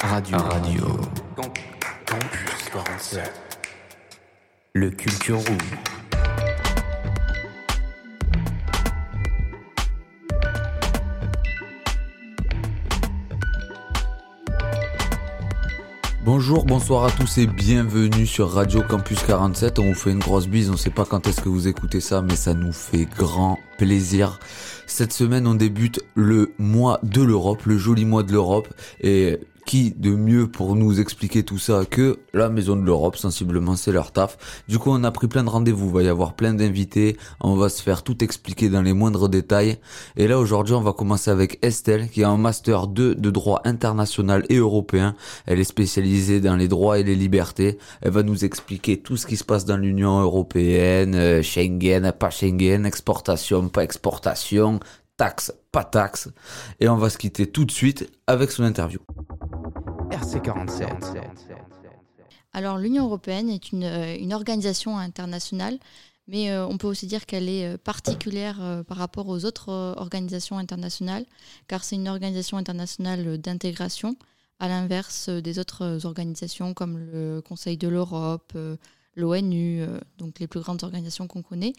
Radio. Radio. Campus 47. Le Culture Room. Bonjour, bonsoir à tous et bienvenue sur Radio Campus 47. On vous fait une grosse bise, on sait pas quand est-ce que vous écoutez ça, mais ça nous fait grand plaisir. Cette semaine, on débute le mois de l'Europe, le joli mois de l'Europe. Et qui de mieux pour nous expliquer tout ça que la Maison de l'Europe, sensiblement c'est leur taf. Du coup on a pris plein de rendez-vous, il va y avoir plein d'invités, on va se faire tout expliquer dans les moindres détails. Et là aujourd'hui on va commencer avec Estelle qui a un master 2 de droit international et européen. Elle est spécialisée dans les droits et les libertés. Elle va nous expliquer tout ce qui se passe dans l'Union européenne, euh, Schengen, pas Schengen, exportation, pas exportation, taxe, pas taxe. Et on va se quitter tout de suite avec son interview. RC47. Alors l'Union européenne est une, euh, organisation internationale, mais euh, on peut aussi dire qu'elle est euh, particulière par rapport aux autres organisations internationales, car c'est une organisation internationale d'intégration, à l'inverse des autres organisations comme le Conseil de l'Europe, l'ONU, donc les plus grandes organisations qu'on connaît,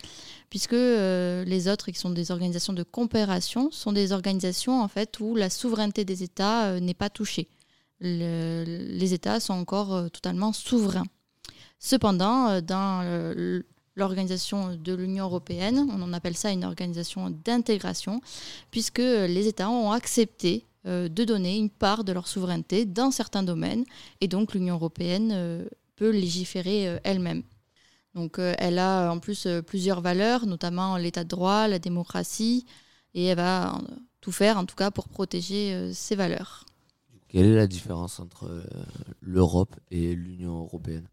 puisque les autres, qui sont des organisations de coopération, sont des organisations en fait où la souveraineté des États n'est pas touchée. Le- les États sont encore euh, totalement souverains. Cependant, euh, dans euh, l'organisation de l'Union européenne, on en appelle ça une organisation d'intégration, puisque les États ont accepté de donner une part de leur souveraineté dans certains domaines, et donc l'Union européenne peut légiférer elle-même. Donc elle a en plus plusieurs valeurs, notamment l'état de droit, la démocratie, et elle va tout faire en tout cas pour protéger ces valeurs. Quelle est la différence entre euh, l'Europe et l'Union européenne?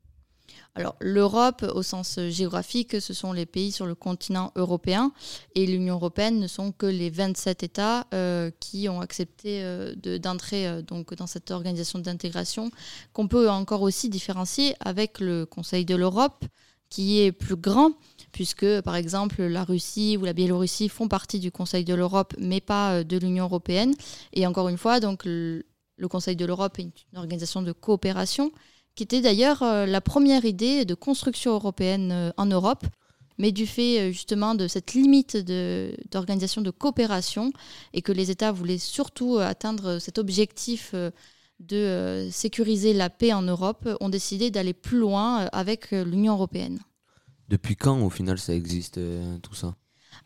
Alors, l'Europe, au sens géographique, ce sont les pays sur le continent européen et l'Union européenne ne sont que les 27 États euh, qui ont accepté euh, de- d'entrer dans cette organisation d'intégration qu'on peut encore aussi différencier avec le Conseil de l'Europe qui est plus grand puisque par exemple la Russie ou la Biélorussie font partie du Conseil de l'Europe mais pas de l'Union européenne. Et encore une fois donc le, Conseil de l'Europe est une organisation de coopération qui était d'ailleurs euh, la première idée de construction européenne euh, en Europe. Mais du fait euh, justement de cette limite d'organisation de, coopération et que les États voulaient surtout atteindre cet objectif de sécuriser la paix en Europe, ont décidé d'aller plus loin avec l'Union européenne. Depuis quand au final ça existe tout ça?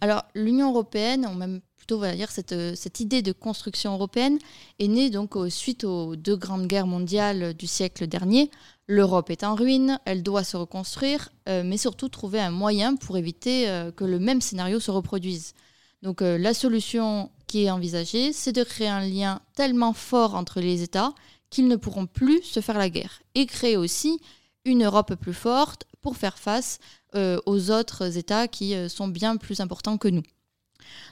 Alors, l'Union européenne, ou même plutôt, euh, cette idée de construction européenne est née donc suite aux deux grandes guerres mondiales du siècle dernier. L'Europe est en ruine, elle doit se reconstruire, euh, mais surtout trouver un moyen pour éviter euh, que le même scénario se reproduise. Donc, la solution qui est envisagée, c'est de créer un lien tellement fort entre les États qu'ils ne pourront plus se faire la guerre. Et créer aussi une Europe plus forte pour faire face aux autres États qui sont bien plus importants que nous.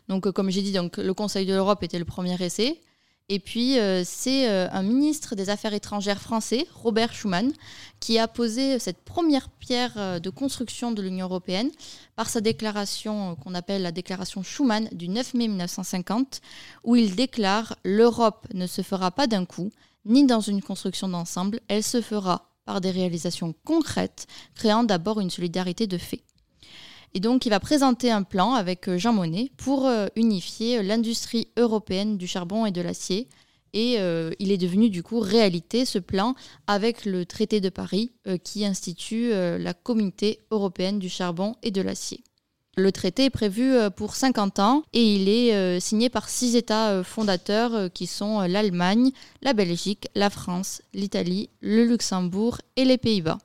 Donc, euh, comme j'ai dit, le Conseil de l'Europe était le premier essai. Et puis, euh, c'est euh, un ministre des Affaires étrangères français, Robert Schuman, qui a posé cette première pierre de construction de l'Union européenne par sa déclaration qu'on appelle la déclaration Schuman du 9 mai 1950, où il déclare L'Europe ne se fera pas d'un coup, ni dans une construction d'ensemble, elle se fera par des réalisations concrètes, créant d'abord une solidarité de fait. Et donc, il va présenter un plan avec euh, Jean Monnet pour euh, unifier euh, l'industrie européenne du charbon et de l'acier. Et il est devenu du coup réalité ce plan avec le traité de Paris qui institue la communauté européenne du charbon et de l'acier. Le traité est prévu pour 50 ans et il est signé par six États fondateurs qui sont l'Allemagne, la Belgique, la France, l'Italie, le Luxembourg et les Pays-Bas.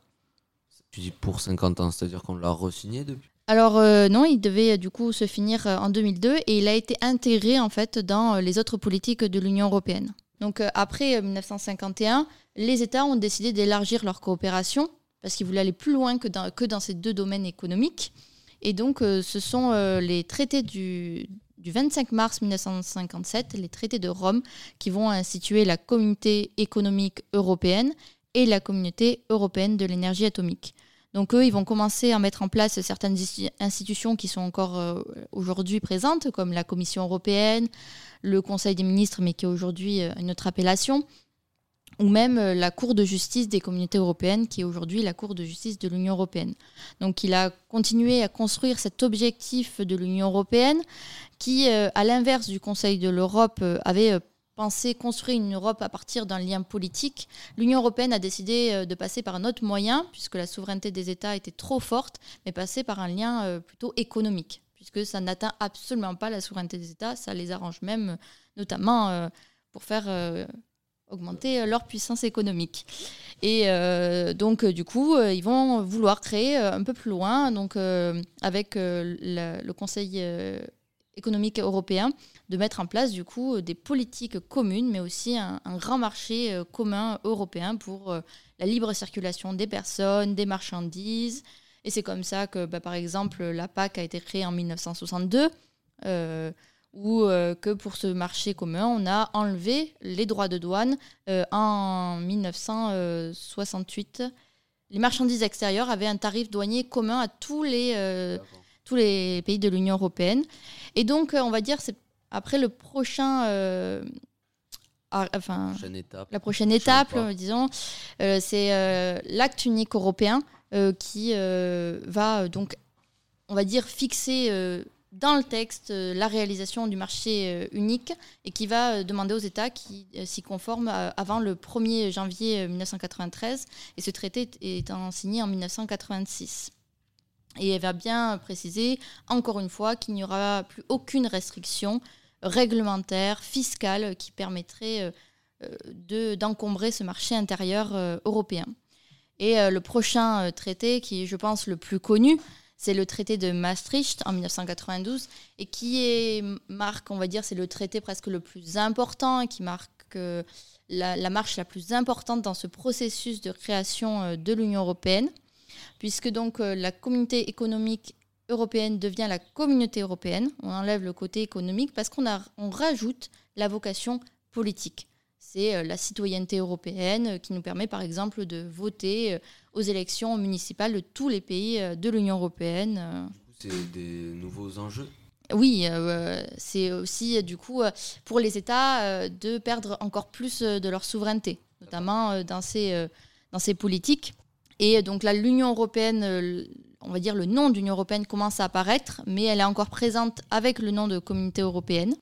Tu dis pour 50 ans, c'est-à-dire qu'on l'a re-signé depuis? Alors euh, non, il devait euh, du coup se finir euh, en 2002 et il a été intégré en fait dans les autres politiques de l'Union européenne. Donc après euh, 1951, les États ont décidé d'élargir leur coopération parce qu'ils voulaient aller plus loin que dans, ces deux domaines économiques. Et donc ce sont les traités du, du 25 mars 1957, les traités de Rome, qui vont instituer la communauté économique européenne et la communauté européenne de l'énergie atomique. Donc eux, ils vont commencer à mettre en place certaines institutions qui sont encore euh, aujourd'hui présentes, comme la Commission européenne, le Conseil des ministres, mais qui est aujourd'hui euh, une autre appellation. ou même euh, la Cour de justice des communautés européennes, qui est aujourd'hui la Cour de justice de l'Union européenne. Donc il a continué à construire cet objectif de l'Union européenne, qui, à l'inverse du Conseil de l'Europe, avait pensé construire une Europe à partir d'un lien politique. L'Union européenne a décidé de passer par un autre moyen, puisque la souveraineté des États était trop forte, mais passer par un lien plutôt économique, puisque ça n'atteint absolument pas la souveraineté des États, ça les arrange même, notamment pour faire augmenter euh, leur puissance économique. Et euh, donc, euh, du coup, ils vont vouloir créer un peu plus loin, donc avec le, Conseil économique européen, de mettre en place du coup des politiques communes, mais aussi un, grand marché commun européen pour la libre circulation des personnes, des marchandises. Et c'est comme ça que, bah, par exemple, la PAC a été créée en 1962 ou euh, que pour ce marché commun, on a enlevé les droits de douane euh, en 1968. Les marchandises extérieures avaient un tarif douanier commun à tous les, euh, tous les pays de l'Union européenne. Et donc, on va dire, c'est après le prochain... enfin, la prochaine étape, disons, c'est l'acte unique européen qui va donc, on va dire, fixer dans le texte euh, la réalisation du marché euh, unique et qui va euh, demander aux États qui s'y conforment avant le 1er janvier 1993 et ce traité étant signé en 1986. Et elle va bien préciser, encore une fois, qu'il n'y aura plus aucune restriction réglementaire, fiscale, qui permettrait d'encombrer ce marché intérieur européen. Et le prochain traité, qui est, je pense, le plus connu, c'est le traité de Maastricht en 1992 et qui marque, on va dire, c'est le traité presque le plus important qui marque euh, la, marche la plus importante dans ce processus de création euh, de l'Union européenne, puisque donc euh, la communauté économique européenne devient la communauté européenne. On enlève le côté économique parce qu'on on rajoute la vocation politique c'est euh, la citoyenneté européenne euh, qui nous permet par exemple de voter aux élections municipales de tous les pays de l'Union européenne. C'est des nouveaux enjeux? Oui, c'est aussi du coup pour les États de perdre encore plus de leur souveraineté, notamment dans ces, dans ces politiques. Et donc là, l'Union européenne, on va dire le nom d'Union européenne commence à apparaître, mais elle est encore présente avec le nom de communauté européenne.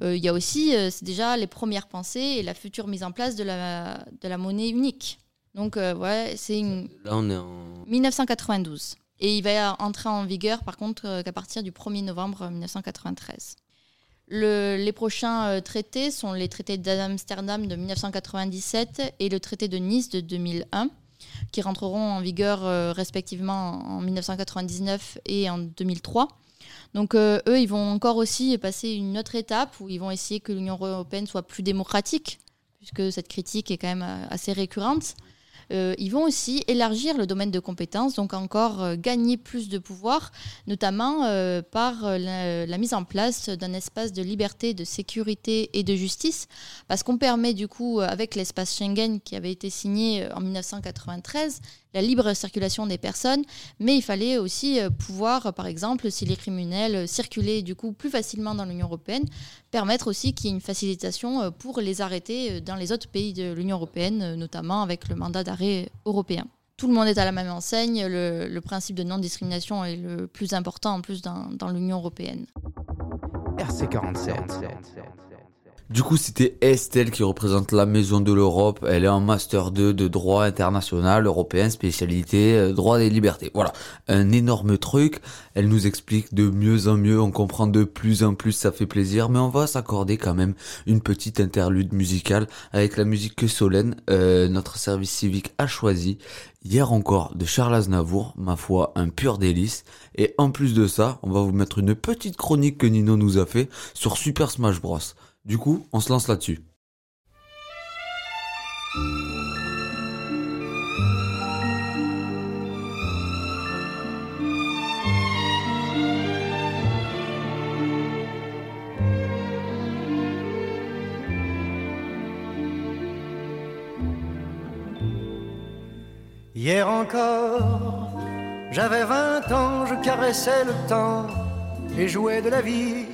Euh, il y a aussi, euh, c'est déjà les premières pensées et la future mise en place de la, de la monnaie unique. Donc, euh, ouais, c'est une... Là, on est en... 1992. Et il va entrer en vigueur, par contre, qu'à partir du 1er novembre 1993. les prochains traités sont les traités d'Amsterdam de 1997 et le traité de Nice de 2001, qui rentreront en vigueur respectivement en 1999 et en 2003. Donc euh, eux, ils vont encore aussi passer une autre étape où ils vont essayer que l'Union européenne soit plus démocratique, puisque cette critique est quand même euh, assez récurrente. Euh, ils vont aussi élargir le domaine de compétences, donc encore euh, gagner plus de pouvoir, notamment euh, par la, mise en place d'un espace de liberté, de sécurité et de justice, parce qu'on permet du coup, avec l'espace Schengen qui avait été signé en 1993, la libre circulation des personnes, mais il fallait aussi pouvoir, par exemple, si les criminels circulaient du coup plus facilement dans l'Union européenne, permettre aussi qu'il y ait une facilitation pour les arrêter dans les autres pays de l'Union européenne, notamment avec le mandat européen. Tout le monde est à la même enseigne, le, principe de non-discrimination est le plus important en plus dans, dans l'Union européenne. RC47. Du coup, c'était Estelle qui représente la Maison de l'Europe. Elle est en Master 2 de droit international européen, spécialité euh, droit des libertés. Voilà, un énorme truc. Elle nous explique de mieux en mieux, on comprend de plus en plus, ça fait plaisir. Mais on va s'accorder quand même une petite interlude musicale avec la musique que Solène, euh, notre service civique, a choisi. Hier encore de Charles Aznavour, ma foi, un pur délice. Et en plus de ça, on va vous mettre une petite chronique que Nino nous a fait sur Super Smash Bros. Du coup, on se lance là-dessus. Hier encore, j'avais vingt ans, je caressais le temps et jouais de la vie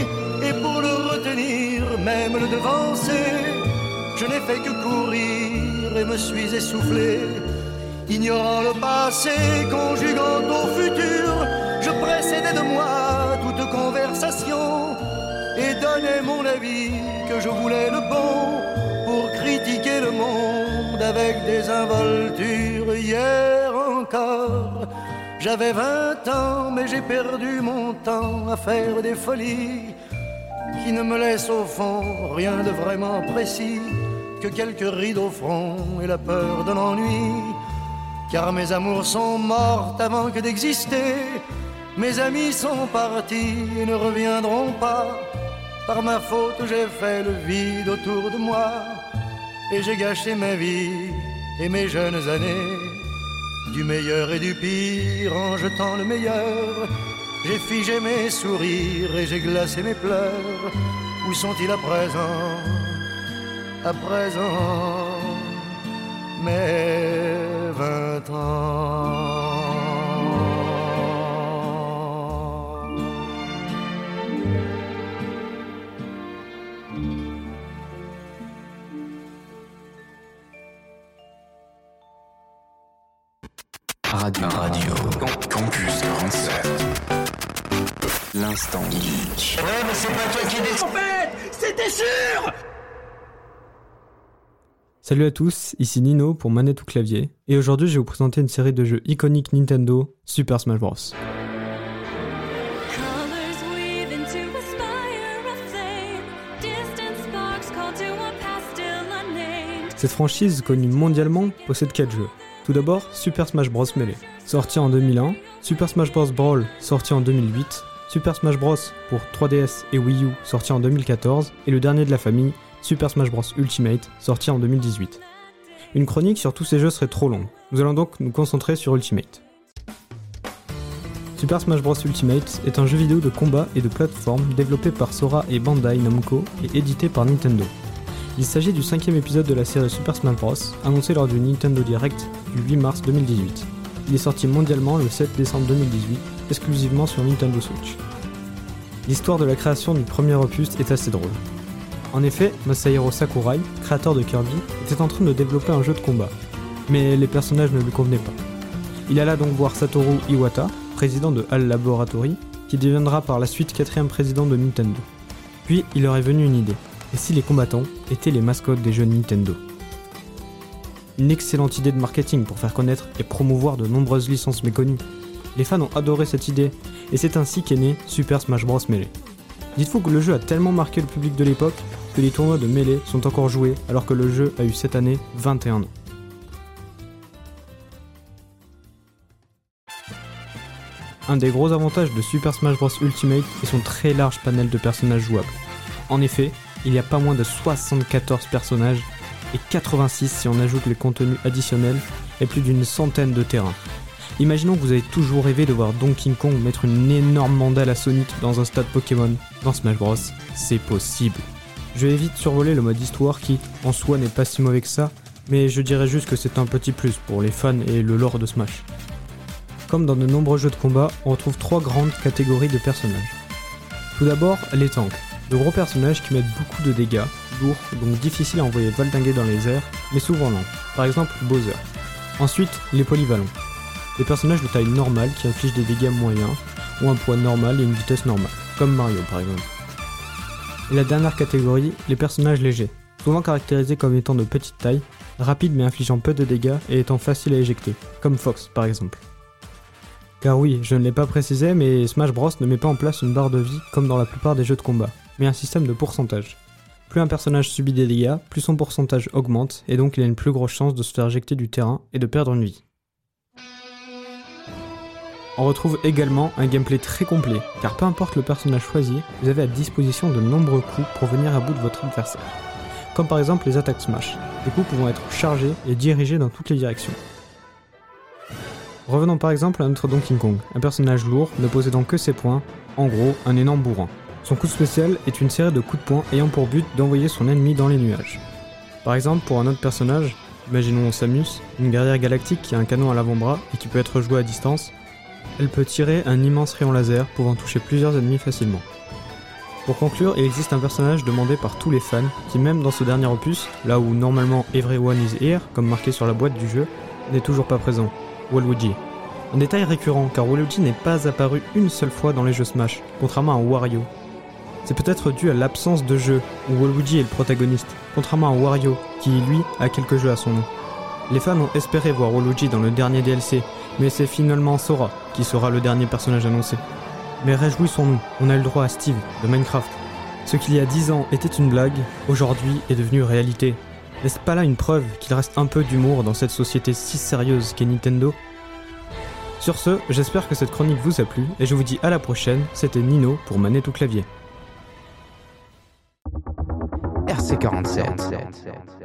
pour le retenir, même le devancer. Je n'ai fait que courir et me suis essoufflé, ignorant le passé, conjuguant au futur. Je précédais de moi toute conversation et donnais mon avis que je voulais le bon pour critiquer le monde avec des involtures. Hier encore, j'avais vingt ans, mais j'ai perdu mon temps à faire des folies qui ne me laissent au fond rien de vraiment précis que quelques rides au front et la peur de l'ennui. Car mes amours sont mortes avant que d'exister. Mes amis sont partis et ne reviendront pas. Par ma faute, j'ai fait le vide autour de moi. Et j'ai gâché ma vie et mes jeunes années. Du meilleur et du pire en jetant le meilleur. J'ai figé mes sourires et j'ai glacé mes pleurs. Où sont-ils à présent? À présent, mes Salut à tous, ici Nino pour Manette ou Clavier, et aujourd'hui je vais vous présenter une série de jeux iconiques Nintendo, Super Smash Bros. Cette franchise, connue mondialement, possède 4 jeux. Tout d'abord, Super Smash Bros. Melee, sorti en 2001, Super Smash Bros. Brawl, sorti en 2008, Super Smash Bros. pour 3DS et Wii U, sorti en 2014, et le dernier de la famille, Super Smash Bros. Ultimate, sorti en 2018. Une chronique sur tous ces jeux serait trop longue, nous allons donc nous concentrer sur Ultimate. Super Smash Bros. Ultimate est un jeu vidéo de combat et de plateforme développé par Sora et Bandai Namco et édité par Nintendo. Il s'agit du cinquième épisode de la série Super Smash Bros, annoncé lors du Nintendo Direct du 8 mars 2018. Il est sorti mondialement le 7 décembre 2018, exclusivement sur Nintendo Switch. L'histoire de la création du premier opus est assez drôle. En effet, Masahiro Sakurai, créateur de Kirby, était en train de développer un jeu de combat. Mais les personnages ne lui convenaient pas. Il alla donc voir Satoru Iwata, président de HAL Laboratory, qui deviendra par la suite quatrième président de Nintendo. Puis il leur est venu une idée. Et si les combattants étaient les mascottes des jeux Nintendo? Une excellente idée de marketing pour faire connaître et promouvoir de nombreuses licences méconnues. Les fans ont adoré cette idée, et c'est ainsi qu'est né Super Smash Bros. Melee. Dites-vous que le jeu a tellement marqué le public de l'époque que les tournois de Melee sont encore joués alors que le jeu a eu cette année 21 ans. Un des gros avantages de Super Smash Bros Ultimate est son très large panel de personnages jouables. En effet, il y a pas moins de 74 personnages et 86 si on ajoute les contenus additionnels et plus d'une centaine de terrains. Imaginons que vous avez toujours rêvé de voir Donkey Kong mettre une énorme mandale à Sonic dans un stade Pokémon. Dans Smash Bros, c'est possible. Je vais vite survoler le mode histoire qui, en soi, n'est pas si mauvais que ça, mais je dirais juste que c'est un petit plus pour les fans et le lore de Smash. Comme dans de nombreux jeux de combat, on retrouve trois grandes catégories de personnages. Tout d'abord, les tanks, de gros personnages qui mettent beaucoup de dégâts, lourds, donc difficiles à envoyer valdinguer dans les airs, mais souvent lents, par exemple Bowser. Ensuite, les polyvalents, des personnages de taille normale qui infligent des dégâts moyens, ou un poids normal et une vitesse normale, comme Mario par exemple. Et la dernière catégorie, les personnages légers, souvent caractérisés comme étant de petite taille, rapides mais infligeant peu de dégâts et étant faciles à éjecter, comme Fox par exemple. Car oui, je ne l'ai pas précisé, mais Smash Bros ne met pas en place une barre de vie comme dans la plupart des jeux de combat, mais un système de pourcentage. Plus un personnage subit des dégâts, plus son pourcentage augmente, et donc il a une plus grosse chance de se faire éjecter du terrain et de perdre une vie. On retrouve également un gameplay très complet, car peu importe le personnage choisi, vous avez à disposition de nombreux coups pour venir à bout de votre adversaire. comme par exemple les attaques Smash, des coups pouvant être chargés et dirigés dans toutes les directions. Revenons par exemple à notre Donkey Kong, un personnage lourd ne possédant que ses poings, en gros un énorme bourrin. Son coup spécial est une série de coups de poing ayant pour but d'envoyer son ennemi dans les nuages. Par exemple, pour un autre personnage, imaginons Samus, une guerrière galactique qui a un canon à l'avant-bras et qui peut être joué à distance, elle peut tirer un immense rayon laser pouvant toucher plusieurs ennemis facilement. Pour conclure, il existe un personnage demandé par tous les fans qui, même dans ce dernier opus, là où normalement Everyone is here, comme marqué sur la boîte du jeu, n'est toujours pas présent, Waluigi. Un détail récurrent car Waluigi n'est pas apparu une seule fois dans les jeux Smash, contrairement à Wario. C'est peut-être dû à l'absence de jeu où Waluigi est le protagoniste, contrairement à Wario qui lui a quelques jeux à son nom. Les fans ont espéré voir Waluigi dans le dernier DLC, mais c'est finalement Sora qui sera le dernier personnage annoncé. Mais réjouissons-nous, on a le droit à Steve de Minecraft. Ce qu'il y a 10 ans était une blague, aujourd'hui est devenu réalité. N'est-ce pas là une preuve qu'il reste un peu d'humour dans cette société si sérieuse qu'est Nintendo? Sur ce, j'espère que cette chronique vous a plu et je vous dis à la prochaine, c'était Nino pour Manette au clavier. RC47.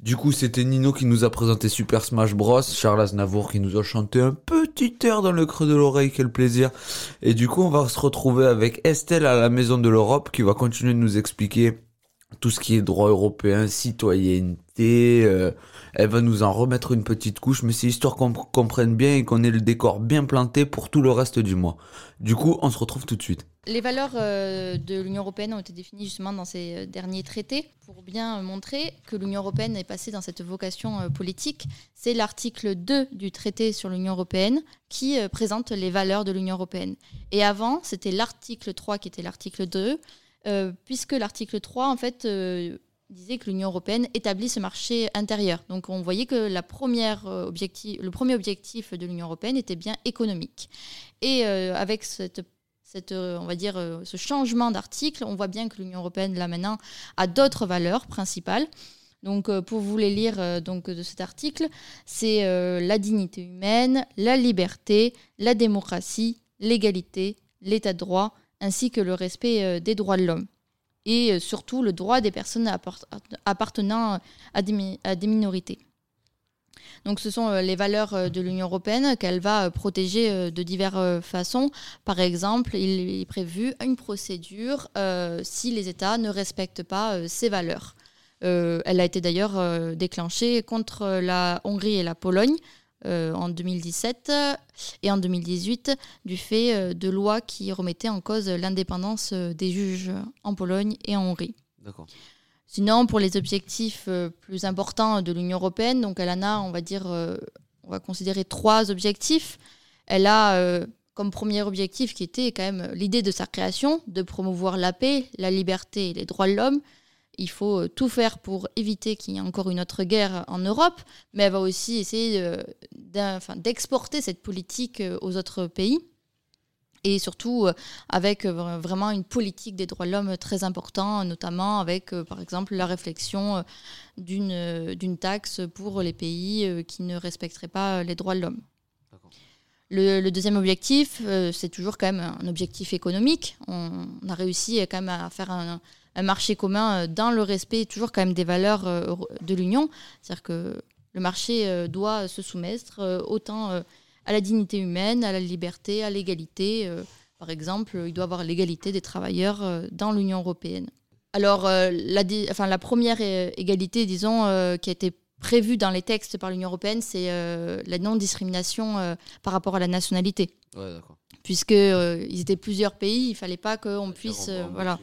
Du coup, c'était Nino qui nous a présenté Super Smash Bros. Charles Aznavour qui nous a chanté un petit air dans le creux de l'oreille, quel plaisir. Et du coup, on va se retrouver avec Estelle à la Maison de l'Europe qui va continuer de nous expliquer tout ce qui est droit européen, citoyenneté. Euh, elle va nous en remettre une petite couche, mais c'est histoire qu'on comprenne bien et qu'on ait le décor bien planté pour tout le reste du mois. Du coup, on se retrouve tout de suite. Les valeurs euh, de l'Union européenne ont été définies justement dans ces euh, derniers traités pour bien montrer que l'Union européenne est passée dans cette vocation politique. C'est l'article 2 du traité sur l'Union européenne qui présente les valeurs de l'Union européenne. Et avant, c'était l'article 3 qui était l'article 2, euh, puisque l'article 3, en fait, disait que l'Union européenne établit ce marché intérieur. Donc on voyait que euh, le premier objectif de l'Union européenne était bien économique. Et euh, avec cette euh, on va dire, ce changement d'article, on voit bien que l'Union européenne, là maintenant, a d'autres valeurs principales. Donc, pour vous les lire donc, de cet article, c'est la dignité humaine, la liberté, la démocratie, l'égalité, l'état de droit, ainsi que le respect des droits de l'homme. Et euh, surtout le droit des personnes appart- appartenant à des, mi- à des minorités. Donc ce sont euh, les valeurs euh, de l'Union européenne qu'elle va euh, protéger euh, de diverses euh, façons. Par exemple, il est prévu une procédure euh, si les États ne respectent pas euh, ces valeurs. Euh, elle a été d'ailleurs euh, déclenchée contre la Hongrie et la Pologne euh, en 2017 euh, et en 2018 du fait euh, de lois qui remettaient en cause l'indépendance des juges en Pologne et en Hongrie. D'accord. Sinon, pour les objectifs plus importants de l'Union européenne, donc elle en a, on va dire, on va considérer trois objectifs. Elle a comme premier objectif qui était quand même l'idée de sa création, de promouvoir la paix, la liberté et les droits de l'homme. Il faut euh, tout faire pour éviter qu'il y ait encore une autre guerre en Europe, mais elle va aussi essayer euh, d'exporter cette politique euh, aux autres pays et surtout avec vra- vraiment une politique des droits de l'homme très important, notamment avec, par exemple, la réflexion d'une taxe pour les pays qui ne respecteraient pas les droits de l'homme. Le, le deuxième objectif, euh, c'est toujours quand même un objectif économique. On, on a réussi quand même à faire un, un marché commun euh, dans le respect toujours quand même des valeurs euh, de l'Union. C'est-à-dire que le marché euh, doit se soumettre autant à la dignité humaine, à la liberté, à l'égalité. par exemple, il doit y avoir l'égalité des travailleurs dans l'Union européenne. Alors, la, enfin, la première égalité, disons, qui a été prévue dans les textes par l'Union européenne, c'est la non-discrimination par rapport à la nationalité. Ouais, d'accord. Puisque euh, ils étaient plusieurs pays, il fallait pas qu'on puisse... voilà.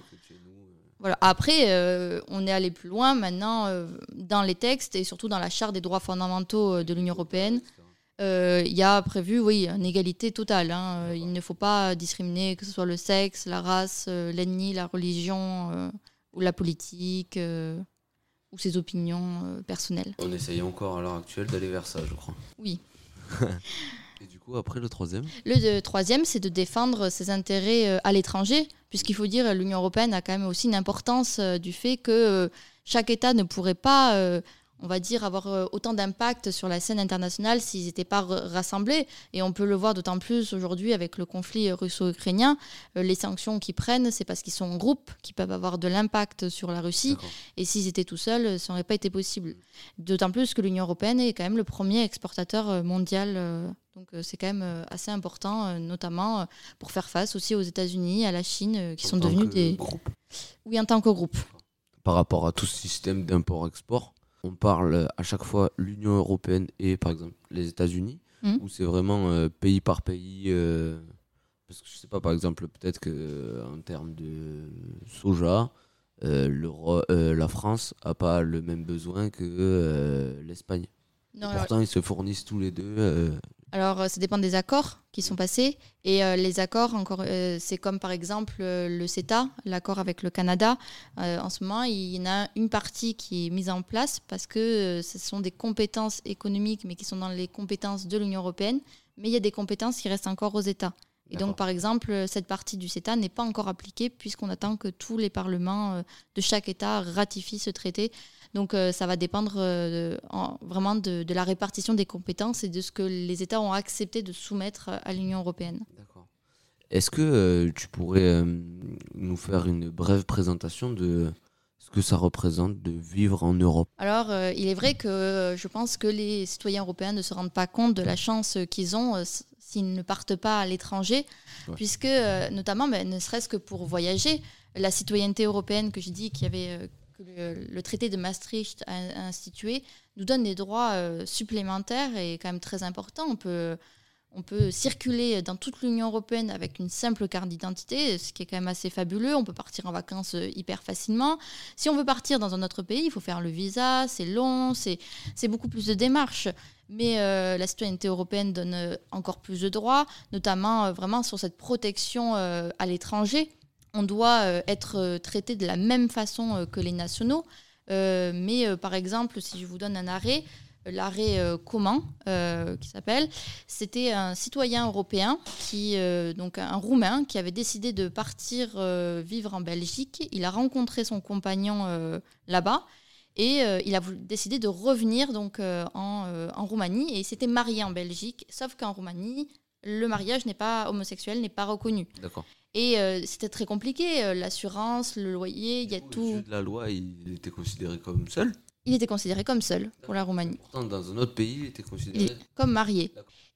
Voilà. Après, euh, on est allé plus loin maintenant euh, dans les textes et surtout dans la charte des droits fondamentaux euh, de l'Union européenne. Il y a prévu, oui, une égalité totale. hein. Il ne faut pas discriminer, que ce soit le sexe, la race, l'ethnie, la religion ou la politique ou ses opinions personnelles. On essaye encore à l'heure actuelle d'aller vers ça, je crois. Oui. Et du coup, après le troisième Le de- troisième, c'est de défendre ses intérêts euh, à l'étranger, puisqu'il faut dire l'Union européenne a quand même aussi une importance euh, du fait que euh, chaque État ne pourrait pas, euh, on va dire, avoir euh, autant d'impact sur la scène internationale s'ils n'étaient pas rassemblés. Et on peut le voir d'autant plus aujourd'hui avec le conflit russo-ukrainien. Euh, les sanctions qu'ils prennent, c'est parce qu'ils sont en groupe, qui peuvent avoir de l'impact sur la Russie. Et s'ils étaient tout seuls, ça n'aurait pas été possible. D'autant plus que l'Union européenne est quand même le premier exportateur euh, mondial. Donc euh, c'est quand même euh, assez important, euh, notamment pour faire face aussi aux États-Unis, à la Chine, qui En sont devenus des... groupe. Oui, en tant que groupe. Par rapport à tout ce système d'import-export, on parle à chaque fois l'Union européenne et par exemple les États-Unis, Mhm. où c'est vraiment euh, pays par pays. euh, parce que je sais pas, par exemple, peut-être que en termes de soja, euh, la France a pas le même besoin que l'Espagne. Non, Et alors- Pourtant, ils se fournissent tous les deux. euh, Alors, euh, ça dépend des accords qui sont passés. Et euh, les accords, encore, euh, c'est comme par exemple le CETA, l'accord avec le Canada. En ce moment, il y en a une partie qui est mise en place parce que ce sont des compétences économiques, mais qui sont dans les compétences de l'Union européenne. Mais il y a des compétences qui restent encore aux États. Et donc, par exemple, cette partie du CETA n'est pas encore appliquée puisqu'on attend que tous les parlements de chaque État ratifient ce traité. Donc, euh, ça va dépendre euh, en- vraiment de, de la répartition des compétences et de ce que les États ont accepté de soumettre à l'Union européenne. D'accord. Est-ce que euh, tu pourrais nous faire une brève présentation de ce que ça représente de vivre en Europe? Alors, il est vrai que je pense que les citoyens européens ne se rendent pas compte de la chance qu'ils ont s'ils ne partent pas à l'étranger, Ouais. puisque, notamment, ben, ne serait-ce que pour voyager, la citoyenneté européenne que j'ai dit qu'il y avait, que le, traité de Maastricht a, institué, nous donne des droits euh, supplémentaires et quand même très importants. On peut, on peut circuler dans toute l'Union européenne avec une simple carte d'identité, ce qui est quand même assez fabuleux. On peut partir en vacances euh, hyper facilement. Si on veut partir dans un autre pays, il faut faire le visa, c'est long, c'est beaucoup plus de démarches. Mais euh, la citoyenneté européenne donne encore plus de droits, notamment vraiment sur cette protection à l'étranger. On doit euh, être euh, traité de la même façon euh, que les nationaux. Mais par exemple, si je vous donne un arrêt, l'arrêt commun qui s'appelle, c'était un citoyen européen qui, donc un Roumain, qui avait décidé de partir vivre en Belgique. Il a rencontré son compagnon là-bas et il a décidé de revenir donc en, en Roumanie et il s'était marié en Belgique. Sauf qu'en Roumanie, le mariage n'est pas homosexuel, n'est pas reconnu. D'accord. Et euh, c'était très compliqué. euh, L'assurance, le loyer, il y a tout. de la loi, il était considéré comme seul. Il était considéré comme seul pour la Roumanie. Pourtant, dans un autre pays, il était considéré. comme marié.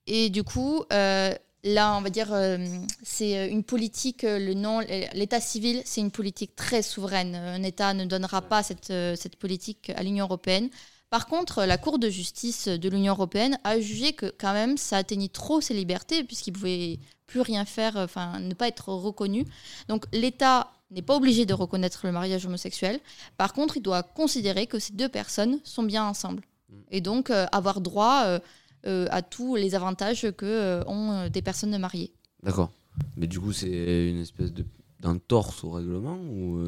Et du coup, euh, là, on va dire, euh, c'est une politique, le nom, l'état civil, c'est une politique très souveraine. Un État ne donnera pas cette, cette politique à l'Union européenne. Par contre, la Cour de justice de l'Union européenne a jugé que quand même ça atteignait trop ses libertés puisqu'il pouvait plus rien faire, enfin ne pas être reconnu. Donc l'État n'est pas obligé de reconnaître le mariage homosexuel. Par contre, il doit considérer que ces deux personnes sont bien ensemble Mm. et donc euh, avoir droit euh, euh, à tous les avantages que ont des personnes mariées. D'accord. Mais du coup, c'est une espèce de d'entorse au règlement ou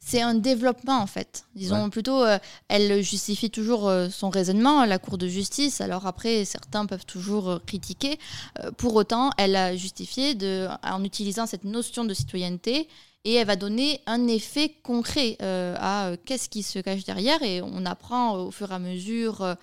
C'est un développement en fait. Disons Ouais. plutôt, euh, elle justifie toujours euh, son raisonnement, la Cour de justice. Alors après, certains peuvent toujours euh, critiquer. Pour autant, elle a justifié de, en utilisant cette notion de citoyenneté et elle va donner un effet concret à qu'est-ce qui se cache derrière et on apprend au fur et à mesure.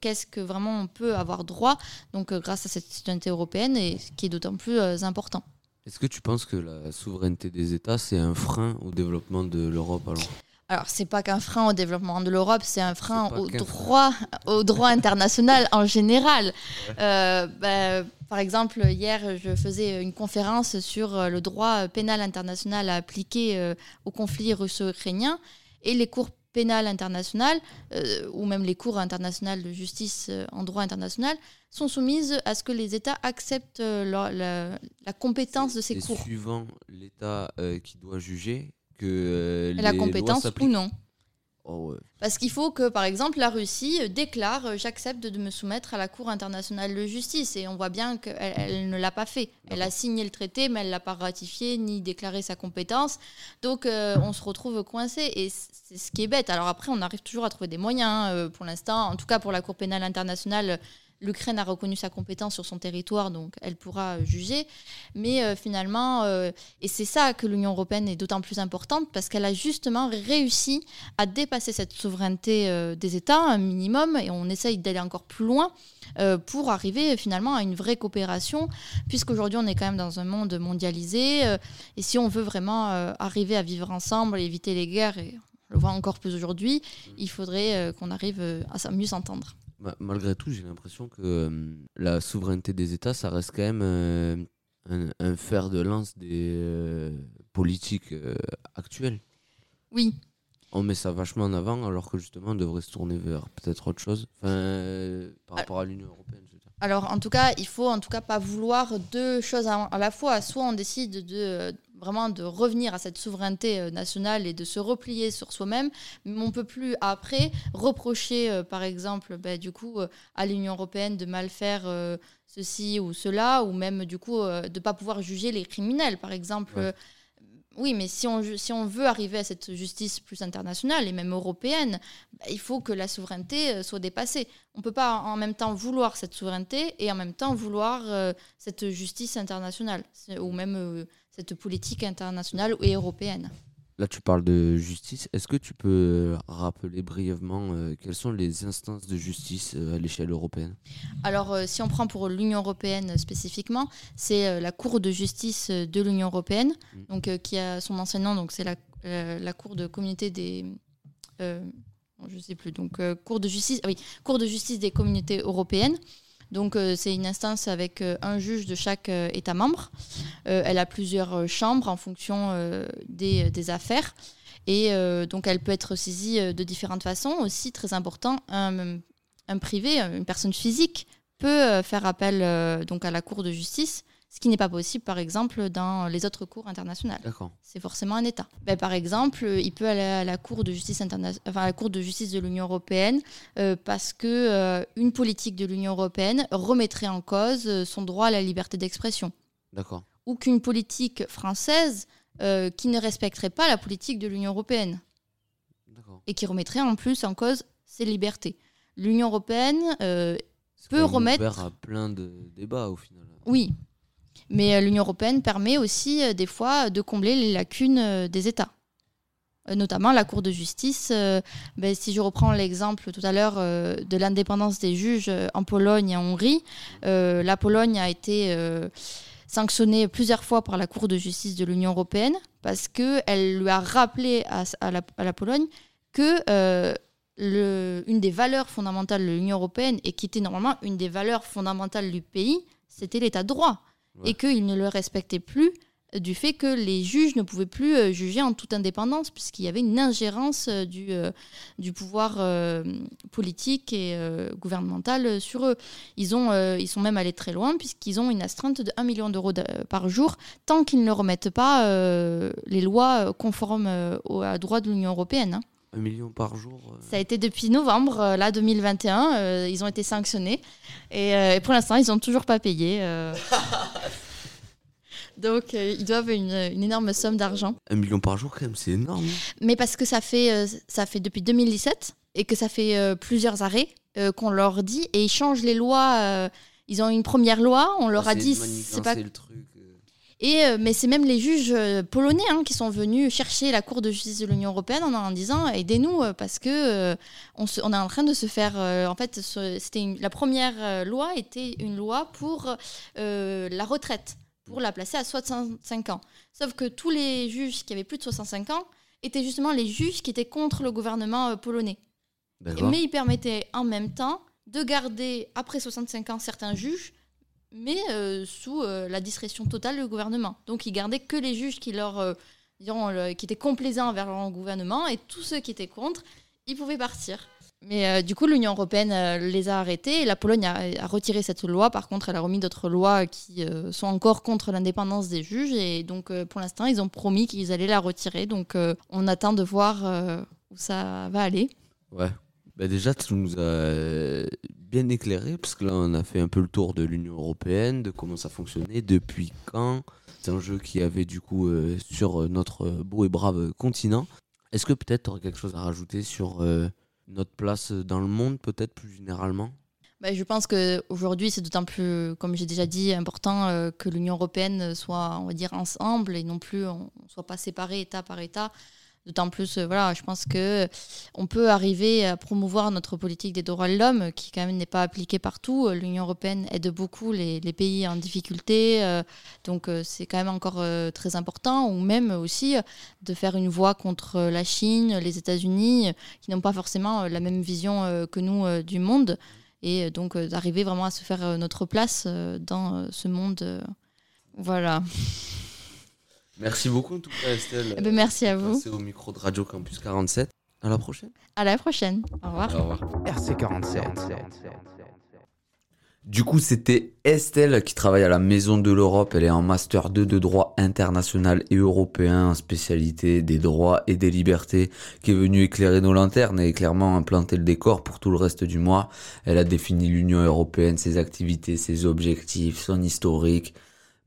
qu'est-ce que vraiment on peut avoir droit donc grâce à cette citoyenneté européenne et ce qui est d'autant plus important. Est-ce que tu penses que la souveraineté des États, c'est un frein au développement de l'Europe alors? Alors, c'est pas qu'un frein au développement de l'Europe, c'est un frein au droit, au droit international en général. Euh, bah, par exemple, hier, je faisais une conférence sur euh, le droit pénal international à appliquer euh, au conflit russo-ukrainien et les cours pénales internationales, euh, ou même les cours internationales de justice euh, en droit international, sont soumises à ce que les États acceptent euh, leur- la, la compétence de ces C'est cours. suivant l'État qui doit juger que La lois compétence ou non. Oh. Parce qu'il faut que, par exemple, la Russie déclare euh, j'accepte de me soumettre à la Cour internationale de justice. Et on voit bien qu'elle elle ne l'a pas fait. Elle a signé le traité, mais elle ne l'a pas ratifié ni déclaré sa compétence. Donc euh, on se retrouve coincé. Et c'est ce qui est bête. Alors après, on arrive toujours à trouver des moyens. euh, pour l'instant, en tout cas pour la Cour pénale internationale, L'Ukraine a reconnu sa compétence sur son territoire, donc elle pourra euh, juger. Mais euh, finalement, euh, et c'est ça que l'Union européenne est d'autant plus importante, parce qu'elle a justement réussi à dépasser cette souveraineté des États, un minimum, et on essaye d'aller encore plus loin pour arriver finalement à une vraie coopération, puisqu'aujourd'hui on est quand même dans un monde mondialisé, et si on veut vraiment arriver à vivre ensemble éviter les guerres, et on le voit encore plus aujourd'hui, il faudrait qu'on arrive à mieux s'entendre. Ma- malgré tout, j'ai l'impression que euh, la souveraineté des États, ça reste quand même euh, un, un fer de lance des euh, politiques actuelles. Oui, On met ça vachement en avant, alors que justement, on devrait se tourner vers peut-être autre chose. Enfin, par rapport à l'Union européenne, je veux dire. Alors, en tout cas, il faut en tout cas pas vouloir deux choses à, à la fois. Soit on décide de vraiment de revenir à cette souveraineté euh, nationale et de se replier sur soi-même, mais on peut plus après reprocher, euh, par exemple, bah, du coup, euh, à l'Union européenne de mal faire euh, ceci ou cela, ou même du coup de pas pouvoir juger les criminels, par exemple. Ouais. Oui, mais si on, si on veut arriver à cette justice plus internationale et même européenne, bah, il faut que la souveraineté soit dépassée. On ne peut pas en même temps vouloir cette souveraineté et en même temps vouloir euh, cette justice internationale ou même euh, cette politique internationale et européenne. Là, tu parles de justice. Est-ce que tu peux euh, rappeler brièvement euh, quelles sont les instances de justice euh, à l'échelle européenne? Alors, euh, si on prend pour l'Union européenne spécifiquement, c'est la Cour de justice de l'Union européenne, Mm. donc qui a son ancien nom, donc c'est la, la Cour de communauté des, je sais plus, donc Cour de justice, ah oui, Cour de justice des communautés européennes. Donc euh, c'est une instance avec euh, un juge de chaque euh, État membre. Elle a plusieurs chambres en fonction des, affaires. Et donc elle peut être saisie de différentes façons. Aussi, très important, un, un privé, une personne physique peut faire appel donc à la Cour de justice, ce qui n'est pas possible par exemple dans les autres cours internationales. C'est forcément un État. Ben, par exemple, il peut aller à la Cour de justice, interna- enfin, à la cour de, justice de l'Union européenne euh, parce que euh, une politique de l'Union européenne remettrait en cause euh, son droit à la liberté d'expression D'accord. ou qu'une politique française euh, qui ne respecterait pas la politique de l'Union européenne D'accord. et qui remettrait en plus en cause ses libertés. L'Union européenne, Peut remettre- à plein de débats au final. oui, mais euh, l'Union européenne permet aussi euh, des fois de combler les lacunes euh, des États. Euh, Notamment la Cour de justice. euh, ben, si je reprends l'exemple tout à l'heure euh, de l'indépendance des juges euh, en Pologne et en Hongrie, euh, la Pologne a été euh, sanctionnée plusieurs fois par la Cour de justice de l'Union européenne parce qu'elle lui a rappelé à, la, Pologne que euh, une des valeurs fondamentales de l'Union européenne et qui était normalement une des valeurs fondamentales du pays, c'était l'état de droit. Et qu'il ne le respectait plus du fait que les juges ne pouvaient plus euh, juger en toute indépendance, puisqu'il y avait une ingérence euh, du, euh, du pouvoir politique et gouvernemental sur eux. Ils, ont, ils sont même allés très loin, puisqu'ils ont une astreinte de 1 million d'euros de- par jour, tant qu'ils ne remettent pas les lois conformes au droit de l'Union européenne. hein. Un million par jour. euh, Ça a été depuis novembre, euh, là 2021, euh, ils ont été sanctionnés et, euh, et pour l'instant ils n'ont toujours pas payé. euh. Donc euh, ils doivent une, une énorme somme d'argent. Un million par jour, quand même, c'est énorme. hein. Mais parce que ça fait, euh, ça fait depuis 2017 et que ça fait euh, plusieurs arrêts euh, qu'on leur dit et ils changent les lois. euh, ils ont une première loi, on leur Ah, a c'est dit c'est pas manigancer le truc. Euh. et, mais c'est même les juges euh, polonais hein, qui sont venus chercher la Cour de justice de l'Union européenne en, en disant aidez-nous euh, parce que euh, on, se- on est en train de se faire. euh, en fait, c'était la première loi était une loi pour euh, la retraite, pour la placer à 65 ans. Sauf que tous les juges qui avaient plus de 65 ans étaient justement les juges qui étaient contre le gouvernement polonais. Mais ils permettaient en même temps de garder après 65 ans certains juges, mais euh, sous euh, la discrétion totale du gouvernement. Donc ils gardaient que les juges qui leur, euh, qui étaient complaisants envers leur gouvernement, et tous ceux qui étaient contre, ils pouvaient partir. Mais du coup, l'Union européenne les a arrêtés et la Pologne a, a retiré cette loi. Par contre, elle a remis d'autres lois qui sont encore contre l'indépendance des juges. Et donc, pour l'instant, ils ont promis qu'ils allaient la retirer. Donc, on attend de voir où ça va aller. Ouais. Bah déjà, tu nous as euh, bien éclairé, parce que là, on a fait un peu le tour de l'Union Européenne, de comment ça fonctionnait, depuis quand. C'est un jeu qui avait du coup euh, sur notre beau et brave continent. Est-ce que peut-être tu aurais quelque chose à rajouter sur euh, notre place dans le monde, peut-être plus généralement? Bah, je pense qu'aujourd'hui, c'est d'autant plus, comme j'ai déjà dit, important que l'Union européenne soit, on va dire, ensemble et non plus on ne soit pas séparés État par État. D'autant plus, euh, voilà, je pense que on peut arriver à promouvoir notre politique des droits de l'homme, qui quand même n'est pas appliquée partout. Euh, L'Union européenne aide beaucoup les, pays en difficulté, euh, donc euh, c'est quand même encore euh, très important. Ou même aussi euh, de faire une voix contre euh, la Chine, les États-Unis, euh, qui n'ont pas forcément euh, la même vision euh, que nous euh, du monde, et euh, donc euh, d'arriver vraiment à se faire euh, notre place euh, dans euh, ce monde. euh, voilà. Merci beaucoup en tout cas Estelle. Eh ben, merci à vous. Passez au micro de Radio Campus 47. À la prochaine. À la prochaine. Au revoir. Au revoir. RC47. Du coup, c'était Estelle qui travaille à la Maison de l'Europe. Elle est en Master 2 de droit international et européen, en spécialité des droits et des libertés, qui est venue éclairer nos lanternes et clairement implanter le décor pour tout le reste du mois. Elle a défini l'Union européenne, ses activités, ses objectifs, son historique.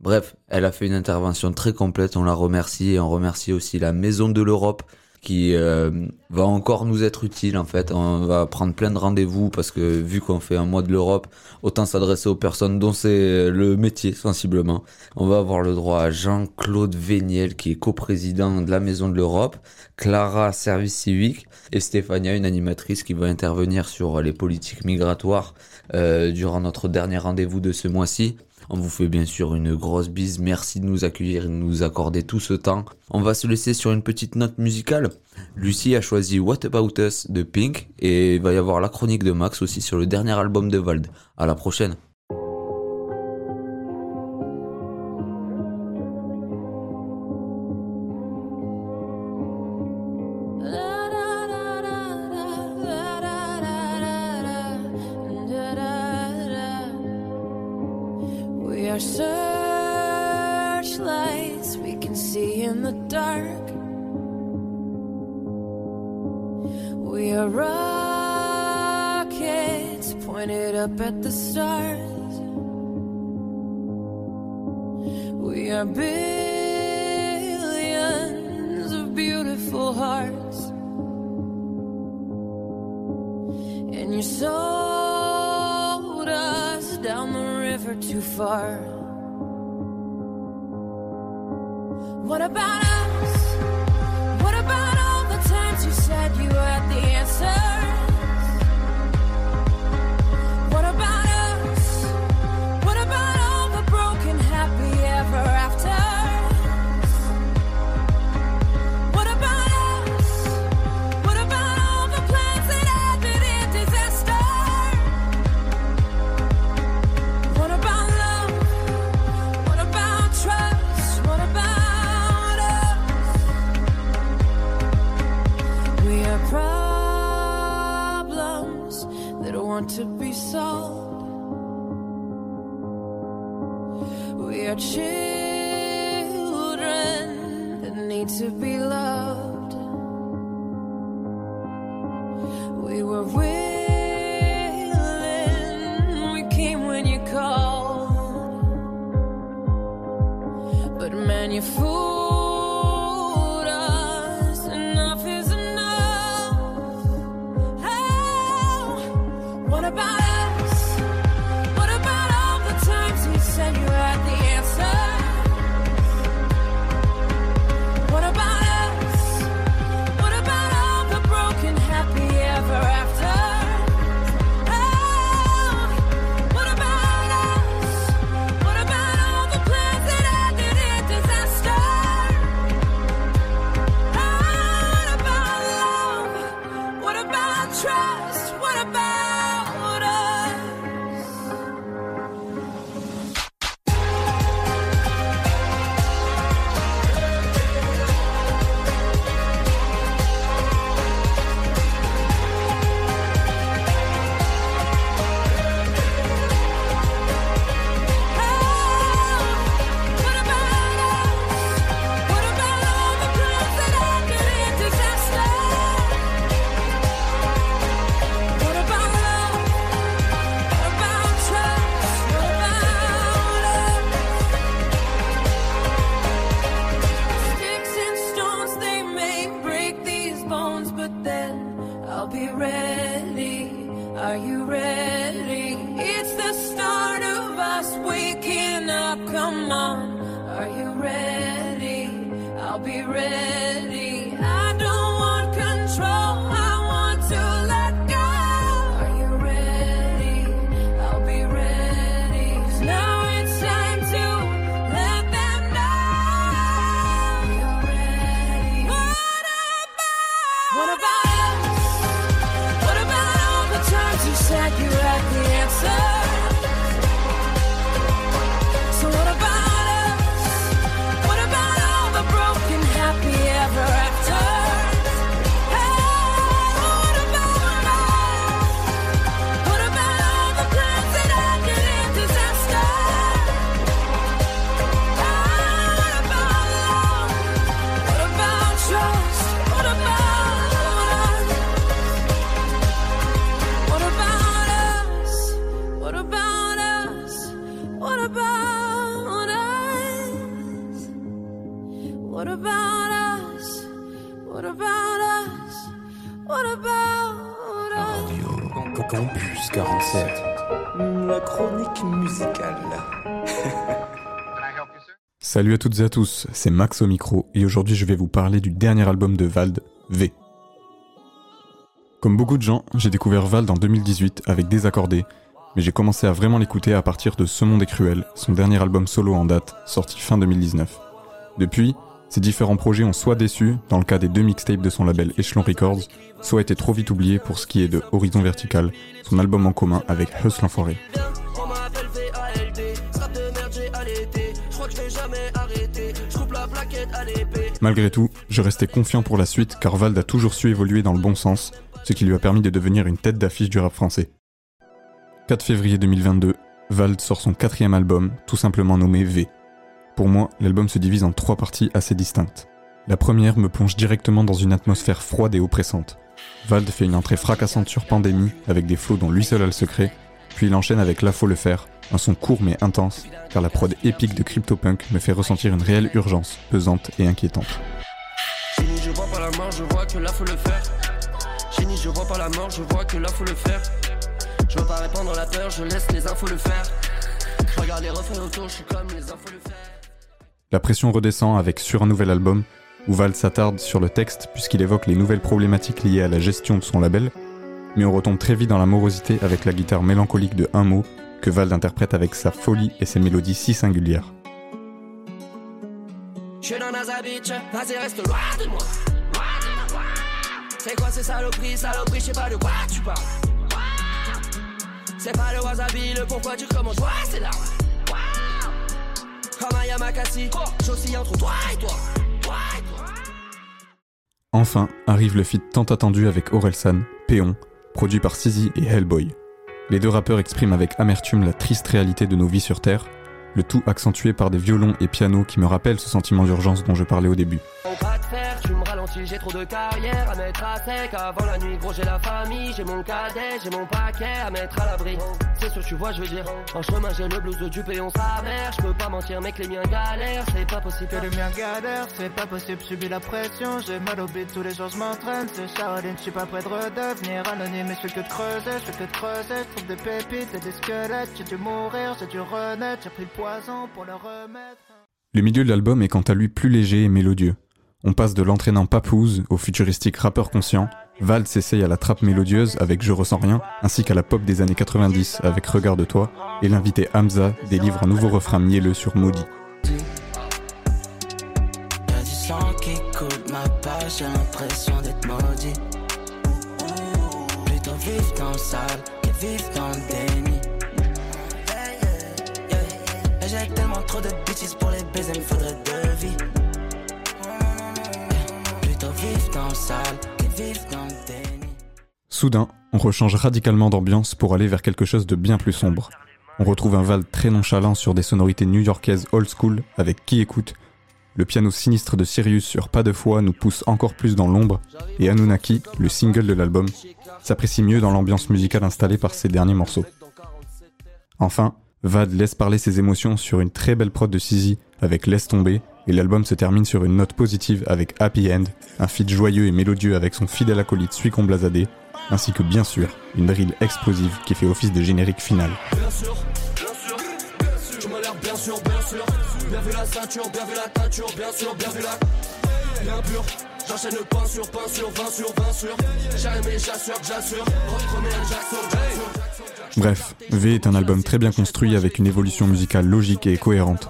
Bref, elle a fait une intervention très complète. On la remercie et on remercie aussi la Maison de l'Europe qui euh, va encore nous être utile en fait. On va prendre plein de rendez-vous parce que vu qu'on fait un mois de l'Europe, autant s'adresser aux personnes dont c'est le métier sensiblement. On va avoir le droit à Jean-Claude Véniel qui est coprésident de la Maison de l'Europe, Clara Service Civique et Stéphania, une animatrice qui va intervenir sur les politiques migratoires euh, durant notre dernier rendez-vous de ce mois-ci. On vous fait bien sûr une grosse bise. Merci de nous accueillir et de nous accorder tout ce temps. On va se laisser sur une petite note musicale. Lucie a choisi What About Us de Pink et il va y avoir la chronique de Max aussi sur le dernier album de Vald. À la prochaine. The river too far. What about us? up, come on. Are you ready? I'll be ready. Salut à toutes et à tous, c'est Max au micro et aujourd'hui je vais vous parler du dernier album de Vald, V. Comme beaucoup de gens, j'ai découvert Vald en 2018 avec Désaccordé, mais j'ai commencé à vraiment l'écouter à partir de Ce Monde est cruel, son dernier album solo en date, sorti fin 2019. Depuis, ces différents projets ont soit déçu, dans le cas des deux mixtapes de son label Echelon Records, soit été trop vite oubliés pour ce qui est de Horizon Vertical, son album en commun avec Hustle Enfoiré. Malgré tout, je restais confiant pour la suite car Vald a toujours su évoluer dans le bon sens, ce qui lui a permis de devenir une tête d'affiche du rap français. 4 février 2022, Vald sort son quatrième album, tout simplement nommé V. Pour moi, l'album se divise en trois parties assez distinctes. La première me plonge directement dans une atmosphère froide et oppressante. Vald fait une entrée fracassante sur Pandémie avec des flots dont lui seul a le secret, puis il enchaîne avec La Faut le faire, un son court mais intense, car la prod épique de CryptoPunk me fait ressentir une réelle urgence, pesante et inquiétante. Génie, je vois pas la mort, je vois que là faut le faire. Génie, je vois pas la mort, je vois que là faut le faire. Je veux pas répandre la peur, je laisse les infos le faire. Je regarde les refrains autour, je suis comme les infos le faire. La pression redescend avec Sur un nouvel album, où Val s'attarde sur le texte puisqu'il évoque les nouvelles problématiques liées à la gestion de son label, mais on retombe très vite dans la morosité avec la guitare mélancolique de Un mot, que Val interprète avec sa folie et ses mélodies si singulières. Je suis dans Naza Beach, vas-y reste loin de moi. C'est quoi ces saloperies, saloperies, je sais pas de quoi tu parles. C'est pas le wasabi, le pourquoi tu commences, ouais c'est là. Comme un Yamakasi, j'oscille entre. Toi et toi. Enfin, arrive le feat tant attendu avec Orelsan, Péon, produit par Sizi et Hellboy. Les deux rappeurs expriment avec amertume la triste réalité de nos vies sur Terre, le tout accentué par des violons et pianos qui me rappellent ce sentiment d'urgence dont je parlais au début. Ralentis, j'ai trop de carrière à mettre à sec. Avant la nuit, gros, j'ai la famille, j'ai mon cadet, j'ai mon paquet à mettre à l'abri. C'est ce que tu vois, je veux dire. En chemin, j'ai le blues de dupe et on s'avère. Je peux pas mentir, mec, les miens galèrent, c'est pas possible. Que le mien galère, c'est pas possible, subis la pression. J'ai mal au bide, tous les jours je m'entraîne. C'est Shaolin, je suis pas prêt de redevenir anonyme. Mais je fais que de creuser, je fais que de creuser. Je trouve des pépites et des squelettes. J'ai dû mourir, j'ai dû renaître. J'ai pris le poison pour le remettre. Le milieu de l'album est quant à lui plus léger et mélodieux. On passe de l'entraînant papouze au futuristique rappeur conscient. Vald s'essaye à la trappe mélodieuse avec Je ressens rien, ainsi qu'à la pop des années 90 avec Regarde-toi, et l'invité Hamza délivre un nouveau refrain mielleux sur Maudit. Tellement trop de pour les me faudrait deux Soudain, on rechange radicalement d'ambiance pour aller vers quelque chose de bien plus sombre. On retrouve un Val très nonchalant sur des sonorités new-yorkaises old school avec Qui écoute. Le piano sinistre de Sirius sur Pas de foi nous pousse encore plus dans l'ombre, et Anunnaki, le single de l'album, s'apprécie mieux dans l'ambiance musicale installée par ses derniers morceaux. Enfin, Vad laisse parler ses émotions sur une très belle prod de Sizi avec Laisse tomber, et l'album se termine sur une note positive avec Happy End, un feat joyeux et mélodieux avec son fidèle acolyte Suicon Blazadé, ainsi que bien sûr, une drill explosive qui fait office de générique final. Bien sûr, bien sûr, tu m'as l'air bien sûr, bien sûr. Bien vu la ceinture, bien vu la teinture, bien sûr, bien vu la. Bien pur. J'enchaîne pain sur pain sur 20 sur 20 sur. Jamais j'assure que j'assure. Reprenez un j'assure, j'assure. Bref, V est un album très bien construit avec une évolution musicale logique et cohérente.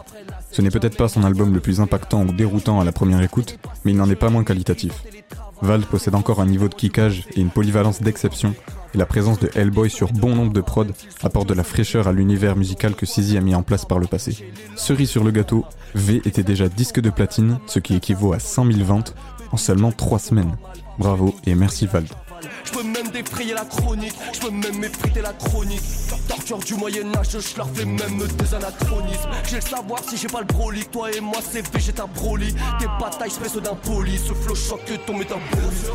Ce n'est peut-être pas son album le plus impactant ou déroutant à la première écoute, mais il n'en est pas moins qualitatif. Vald possède encore un niveau de kickage et une polyvalence d'exception, et la présence de Hellboy sur bon nombre de prods apporte de la fraîcheur à l'univers musical que Sizi a mis en place par le passé. Cerise sur le gâteau, V était déjà disque de platine, ce qui équivaut à 100 000 ventes, en seulement 3 semaines. Bravo et merci Vald. Je peux même défrayer la chronique, je peux même m'effriter la chronique. Torture du Moyen-Âge, je leur fais même des anachronismes. J'ai le savoir si j'ai pas le broly, toi et moi c'est V, j'ai ta broly. Tes batailles espèce d'impoli, ce flow choque que ton métabolisme.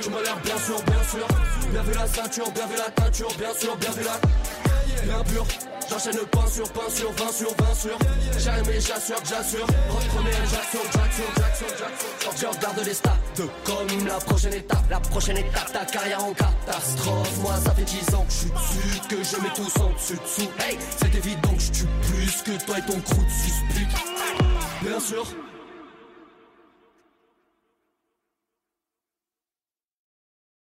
Tu m'as l'air bien sûr, bien sûr. Bien vu la ceinture, bien vu la teinture, bien sûr, bien vu la. Bien pur. J'enchaîne pain sur pain sur 20 sur 20 sur. Jamais j'assure j'assure. Reprenez j'assure, j'assure, j'assure, j'assure. Je regarde les stats comme la prochaine étape. La prochaine étape, ta carrière en catastrophe. Moi, ça fait 10 ans que je suis dessus, que je mets tous en dessus dessous. Hey, c'est évident que je tue plus que toi et ton crew de suspect. Bien sûr.